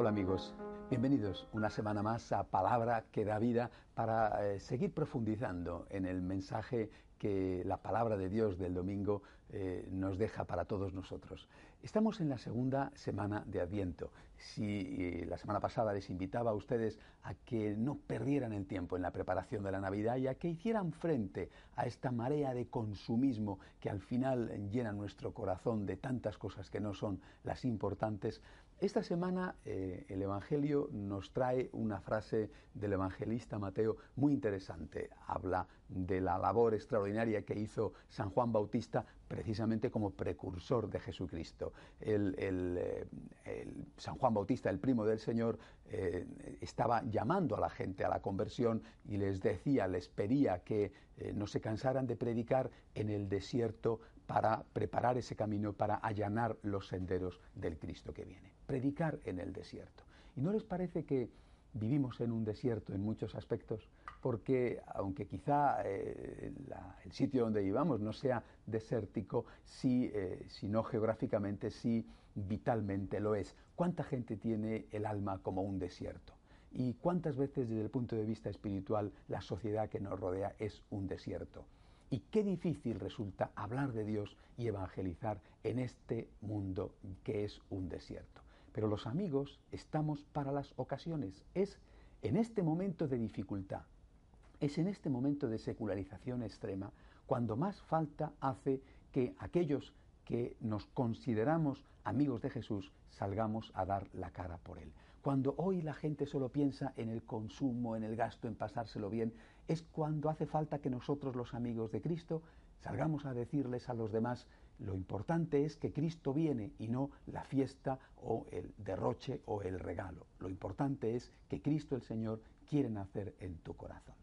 Hola amigos, bienvenidos una semana más a Palabra que da vida para eh, seguir profundizando en el mensaje que la palabra de Dios del domingo eh, nos deja para todos nosotros. Estamos en la segunda semana de Adviento. Si eh, la semana pasada les invitaba a ustedes a que no perdieran el tiempo en la preparación de la Navidad y a que hicieran frente a esta marea de consumismo que al final llena nuestro corazón de tantas cosas que no son las importantes, esta semana eh, el Evangelio nos trae una frase del evangelista Mateo muy interesante. Habla de la labor extraordinaria que hizo San Juan Bautista precisamente como precursor de Jesucristo. El, eh, San Juan Bautista, el primo del Señor, eh, estaba llamando a la gente a la conversión y les decía, les pedía que no se cansaran de predicar en el desierto para preparar ese camino, para allanar los senderos del Cristo que viene predicar en el desierto. ¿Y no les parece que vivimos en un desierto en muchos aspectos? Porque aunque quizá eh, el sitio donde vivamos no sea desértico, eh, si no geográficamente, sí vitalmente lo es. ¿Cuánta gente tiene el alma como un desierto? ¿Y cuántas veces desde el punto de vista espiritual la sociedad que nos rodea es un desierto? Y qué difícil resulta hablar de Dios y evangelizar en este mundo que es un desierto. Pero los amigos estamos para las ocasiones. Es en este momento de dificultad, es en este momento de secularización extrema, cuando más falta hace que aquellos que nos consideramos amigos de Jesús salgamos a dar la cara por Él. Cuando hoy la gente solo piensa en el consumo, en el gasto, en pasárselo bien, es cuando hace falta que nosotros los amigos de Cristo salgamos a decirles a los demás lo importante es que Cristo viene y no la fiesta o el derroche o el regalo. Lo importante es que Cristo el Señor quiere nacer en tu corazón.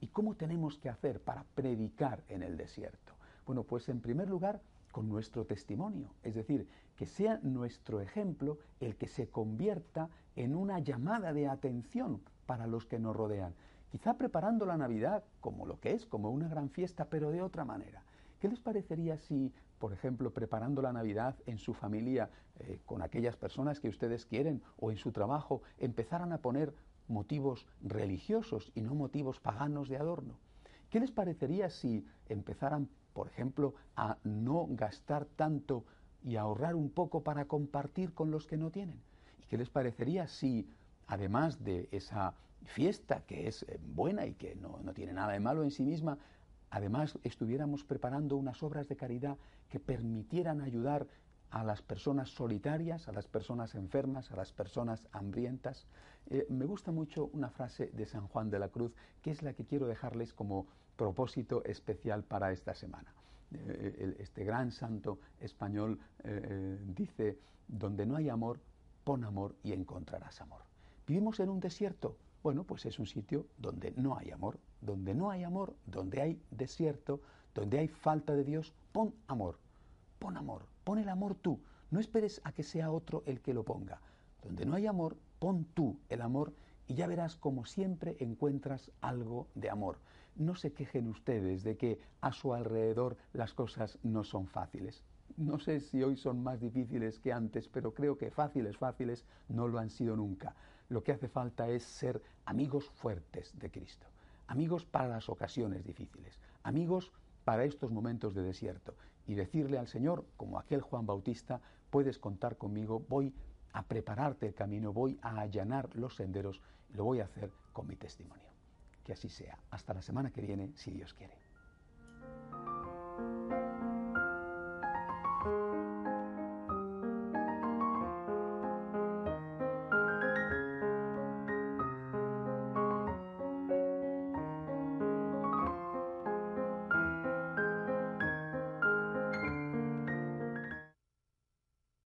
¿Y cómo tenemos que hacer para predicar en el desierto? Bueno, pues en primer lugar con nuestro testimonio, es decir, que sea nuestro ejemplo el que se convierta en una llamada de atención para los que nos rodean. Quizá preparando la Navidad como lo que es, como una gran fiesta, pero de otra manera. ¿Qué les parecería si por ejemplo, preparando la Navidad en su familia eh, con aquellas personas que ustedes quieren o en su trabajo, empezaran a poner motivos religiosos y no motivos paganos de adorno. ¿Qué les parecería si empezaran, por ejemplo, a no gastar tanto y ahorrar un poco para compartir con los que no tienen? ¿Y qué les parecería si, además de esa fiesta que es eh, buena y que no, no tiene nada de malo en sí misma, además estuviéramos preparando unas obras de caridad que permitieran ayudar a las personas solitarias, a las personas enfermas, a las personas hambrientas. Eh, me gusta mucho una frase de San Juan de la Cruz, que es la que quiero dejarles como propósito especial para esta semana. Eh, este gran santo español eh, dice, donde no hay amor, pon amor y encontrarás amor. ¿Vivimos en un desierto? Bueno, pues es un sitio donde no hay amor. Donde no hay amor, donde hay desierto, donde hay falta de Dios, pon amor. Pon amor. Pon el amor tú. No esperes a que sea otro el que lo ponga. Donde no hay amor, pon tú el amor y ya verás como siempre encuentras algo de amor. No se quejen ustedes de que a su alrededor las cosas no son fáciles. No sé si hoy son más difíciles que antes, pero creo que fáciles, fáciles no lo han sido nunca. Lo que hace falta es ser amigos fuertes de Cristo, amigos para las ocasiones difíciles, amigos para estos momentos de desierto. y decirle al Señor, como aquel Juan Bautista, puedes contar conmigo, voy a prepararte el camino, voy a allanar los senderos y lo voy a hacer con mi testimonio. Que así sea. Hasta la semana que viene, si Dios quiere.